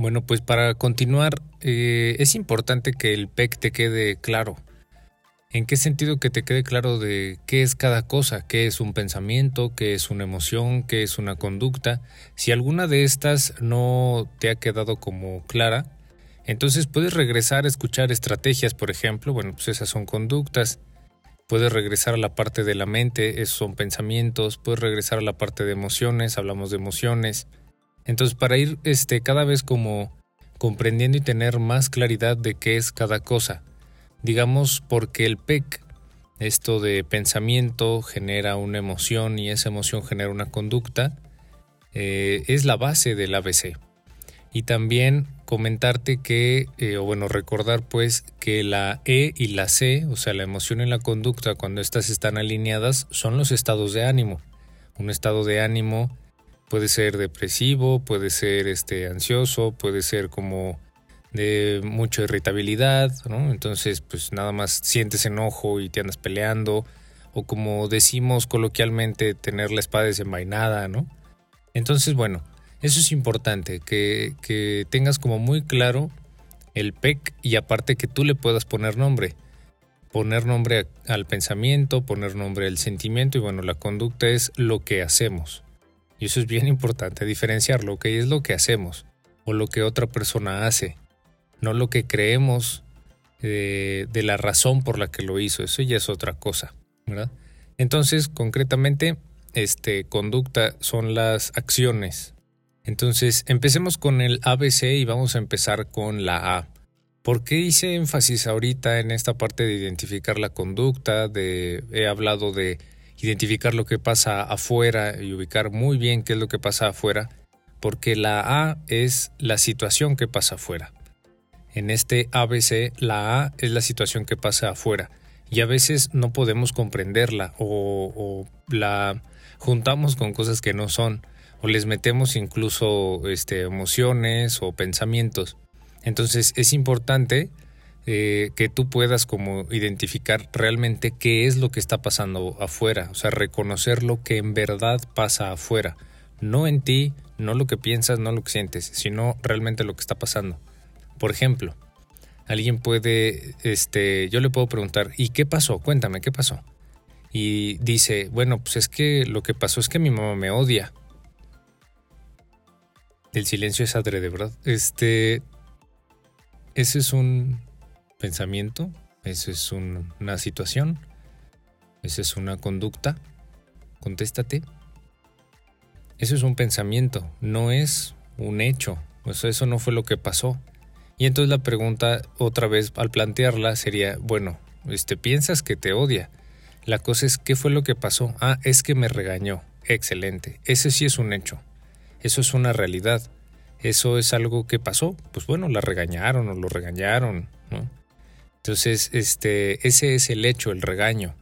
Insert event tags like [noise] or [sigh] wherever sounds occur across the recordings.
Bueno, pues para continuar, eh, es importante que el PEC te quede claro. ¿En qué sentido que te quede claro de qué es cada cosa? ¿Qué es un pensamiento? ¿Qué es una emoción? ¿Qué es una conducta? Si alguna de estas no te ha quedado como clara, entonces puedes regresar a escuchar estrategias, por ejemplo, bueno, pues esas son conductas. Puedes regresar a la parte de la mente, esos son pensamientos. Puedes regresar a la parte de emociones, hablamos de emociones. Entonces, para ir este, cada vez como comprendiendo y tener más claridad de qué es cada cosa. Digamos, porque el PEC, esto de pensamiento, genera una emoción y esa emoción genera una conducta, eh, es la base del ABC. Y también comentarte que, eh, o bueno, recordar pues que la E y la C, o sea, la emoción y la conducta, cuando estas están alineadas, son los estados de ánimo. Un estado de ánimo Puede ser depresivo, puede ser este, ansioso, puede ser como de mucha irritabilidad, ¿no? Entonces, pues nada más sientes enojo y te andas peleando, o como decimos coloquialmente, tener la espada desenvainada, ¿no? Entonces, bueno, eso es importante, que, que tengas como muy claro el PEC y aparte que tú le puedas poner nombre. Poner nombre al pensamiento, poner nombre al sentimiento y bueno, la conducta es lo que hacemos. Y eso es bien importante, diferenciarlo, que es lo que hacemos o lo que otra persona hace, no lo que creemos de, de la razón por la que lo hizo, eso ya es otra cosa, ¿verdad? Entonces, concretamente, este, conducta son las acciones. Entonces, empecemos con el ABC y vamos a empezar con la A. ¿Por qué hice énfasis ahorita en esta parte de identificar la conducta? De, he hablado de identificar lo que pasa afuera y ubicar muy bien qué es lo que pasa afuera, porque la A es la situación que pasa afuera. En este ABC, la A es la situación que pasa afuera y a veces no podemos comprenderla o, la juntamos con cosas que no son o les metemos incluso este, emociones o pensamientos. Entonces es importante eh, que tú puedas como identificar realmente qué es lo que está pasando afuera, o sea, reconocer lo que en verdad pasa afuera, no en ti, no lo que piensas, no lo que sientes, sino realmente lo que está pasando. Por ejemplo, alguien puede, este, yo le puedo preguntar, ¿y qué pasó? Cuéntame, ¿qué pasó? Y dice, bueno, pues es que lo que pasó es que mi mamá me odia. El silencio es adrede, ¿verdad? Este, ese es un, pensamiento, eso es una situación, esa es una conducta. Contéstate. Eso es un pensamiento, no es un hecho. Eso, eso no fue lo que pasó. Y entonces la pregunta, otra vez al plantearla, sería, bueno, este, piensas que te odia. La cosa es, ¿qué fue lo que pasó? Ah, es que me regañó. Excelente. Ese sí es un hecho. Eso es una realidad. Eso es algo que pasó. Pues bueno, la regañaron o lo regañaron. Entonces, este, ese es el hecho, el regaño.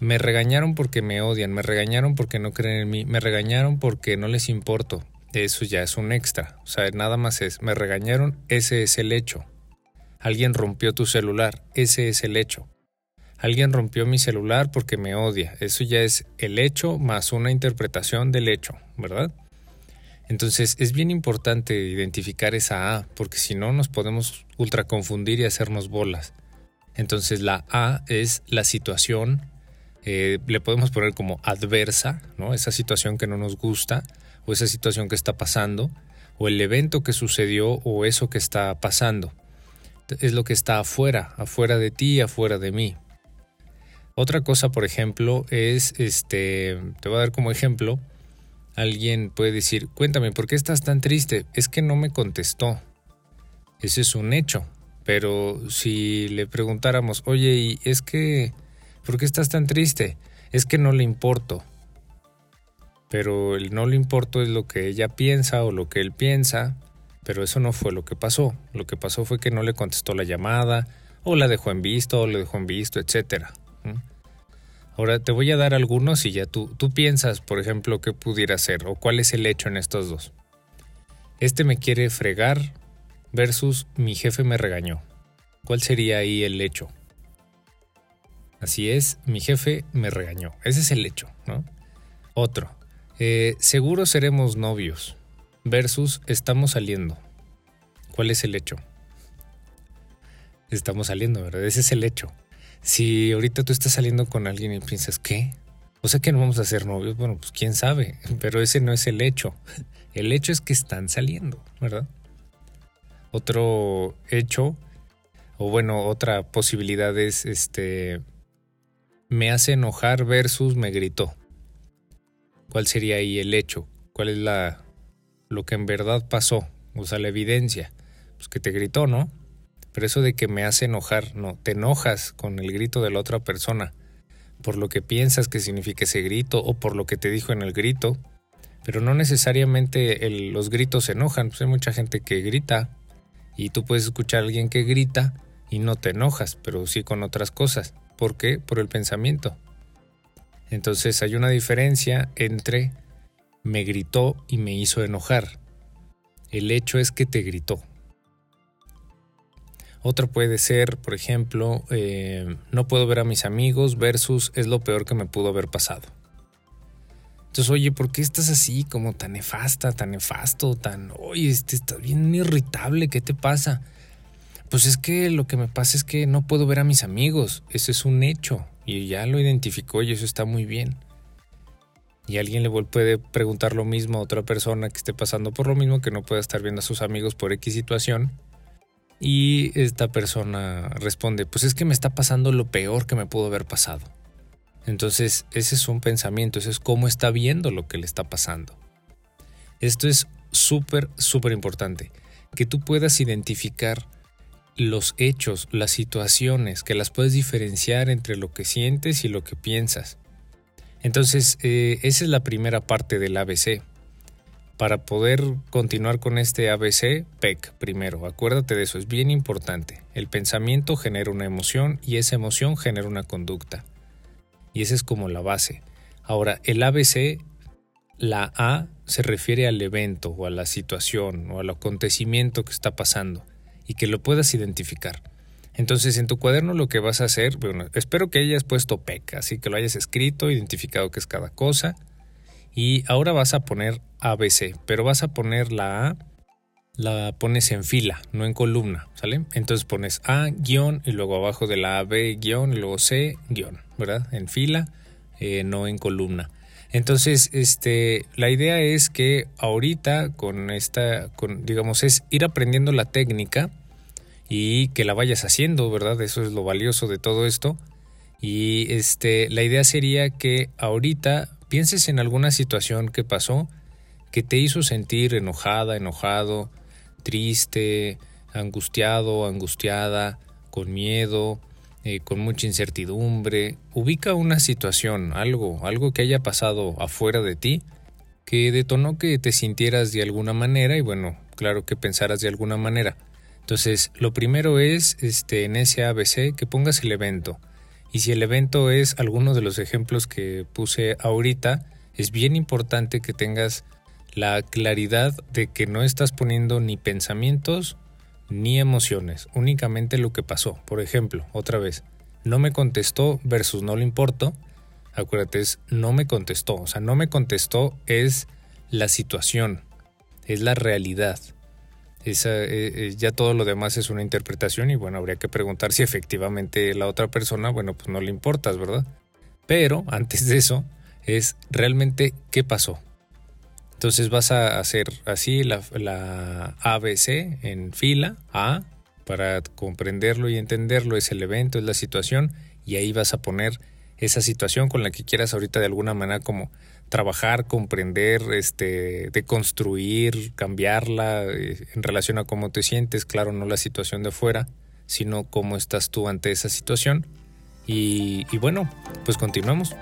Me regañaron porque me odian, me regañaron porque no creen en mí, me regañaron porque no les importo. Eso ya es un extra. O sea, nada más es, me regañaron, ese es el hecho. Alguien rompió tu celular, ese es el hecho. Alguien rompió mi celular porque me odia. Eso ya es el hecho más una interpretación del hecho, ¿verdad? Entonces es bien importante identificar esa A, porque si no nos podemos ultra confundir y hacernos bolas. Entonces la A es la situación, eh, le podemos poner como adversa, ¿no? Esa situación que no nos gusta, o esa situación que está pasando, o el evento que sucedió, o eso que está pasando. Es lo que está afuera, afuera de ti, afuera de mí. Otra cosa, por ejemplo, es, este, te voy a dar como ejemplo, Alguien puede decir, cuéntame, ¿por qué estás tan triste? Es que no me contestó. Ese es un hecho. Pero si le preguntáramos, oye, ¿y es que, ¿por qué estás tan triste? Es que no le importo. Pero el no le importo es lo que ella piensa o lo que él piensa, pero eso no fue lo que pasó. Lo que pasó fue que no le contestó la llamada, o la dejó en visto, o le dejó en visto, etcétera. Ahora te voy a dar algunos y ya tú, tú piensas, por ejemplo, qué pudiera ser o cuál es el hecho en estos dos. Este me quiere fregar versus mi jefe me regañó. ¿Cuál sería ahí el hecho? Así es, mi jefe me regañó. Ese es el hecho, ¿no? Otro. Eh, seguro seremos novios versus estamos saliendo. ¿Cuál es el hecho? Estamos saliendo, ¿verdad? Ese es el hecho. Si ahorita tú estás saliendo con alguien y piensas, ¿qué? O sea que no vamos a ser novios, bueno, pues quién sabe, [laughs] pero ese no es el hecho. [laughs] El hecho es que están saliendo, ¿verdad? Otro hecho, o bueno, otra posibilidad es, este, me hace enojar versus me gritó. ¿Cuál sería ahí el hecho? ¿Cuál es la, lo que en verdad pasó? O sea, la evidencia. Pues que te gritó, ¿no? Pero eso de que me hace enojar, no, te enojas con el grito de la otra persona, por lo que piensas que significa ese grito o por lo que te dijo en el grito, pero no necesariamente los gritos se enojan, pues hay mucha gente que grita y tú puedes escuchar a alguien que grita y no te enojas, pero sí con otras cosas. ¿Por qué? Por el pensamiento. Entonces hay una diferencia entre me gritó y me hizo enojar. El hecho es que te gritó. Otro puede ser, por ejemplo, eh, no puedo ver a mis amigos versus es lo peor que me pudo haber pasado. Entonces, oye, ¿por qué estás así como tan nefasta, tan nefasto, tan, oye, este, estás bien irritable, ¿qué te pasa? Pues es que lo que me pasa es que no puedo ver a mis amigos, eso es un hecho y ya lo identificó y eso está muy bien. Y alguien le puede preguntar lo mismo a otra persona que esté pasando por lo mismo, que no pueda estar viendo a sus amigos por X situación y esta persona responde, pues es que me está pasando lo peor que me pudo haber pasado. Entonces, ese es un pensamiento, ese es cómo está viendo lo que le está pasando. Esto es súper, súper importante, que tú puedas identificar los hechos, las situaciones, que las puedes diferenciar entre lo que sientes y lo que piensas. Entonces, eh, esa es la primera parte del ABC. Para poder continuar con este ABC, PEC primero, acuérdate de eso, es bien importante. El pensamiento genera una emoción y esa emoción genera una conducta. Y esa es como la base. Ahora, el ABC, la A se refiere al evento o a la situación o al acontecimiento que está pasando y que lo puedas identificar. Entonces, en tu cuaderno lo que vas a hacer, bueno, espero que hayas puesto PEC, así que lo hayas escrito, identificado qué es cada cosa y ahora vas a poner ABC, pero vas a poner la A, la pones en fila, no en columna, ¿sale? Entonces pones A guion y luego abajo de la A B guion y luego C guion, ¿verdad? En fila, eh, no en columna. Entonces, este, la idea es que ahorita con esta, con, digamos, es ir aprendiendo la técnica y que la vayas haciendo, ¿verdad? Eso es lo valioso de todo esto. Y este, la idea sería que ahorita pienses en alguna situación que pasó que te hizo sentir enojada, enojado, triste, angustiado, angustiada, con miedo, eh, con mucha incertidumbre. Ubica una situación, algo, algo que haya pasado afuera de ti que detonó que te sintieras de alguna manera y bueno, claro que pensaras de alguna manera. Entonces, lo primero es este en ese ABC que pongas el evento. Y si el evento es alguno de los ejemplos que puse ahorita, es bien importante que tengas la claridad de que no estás poniendo ni pensamientos ni emociones, únicamente lo que pasó. Por ejemplo, otra vez, no me contestó versus no le importo. Acuérdate, es no me contestó. O sea, no me contestó es la situación, es la realidad. Esa, eh, eh, ya todo lo demás es una interpretación y bueno, habría que preguntar si efectivamente la otra persona, bueno, pues no le importas, ¿verdad? Pero antes de eso es realmente qué pasó. Entonces vas a hacer así la, la ABC en fila A para comprenderlo y entenderlo, es el evento, es la situación y ahí vas a poner esa situación con la que quieras ahorita de alguna manera como trabajar, comprender, este, de construir, cambiarla eh, en relación a cómo te sientes, claro, no la situación de fuera, sino cómo estás tú ante esa situación. Y, y bueno, pues continuamos.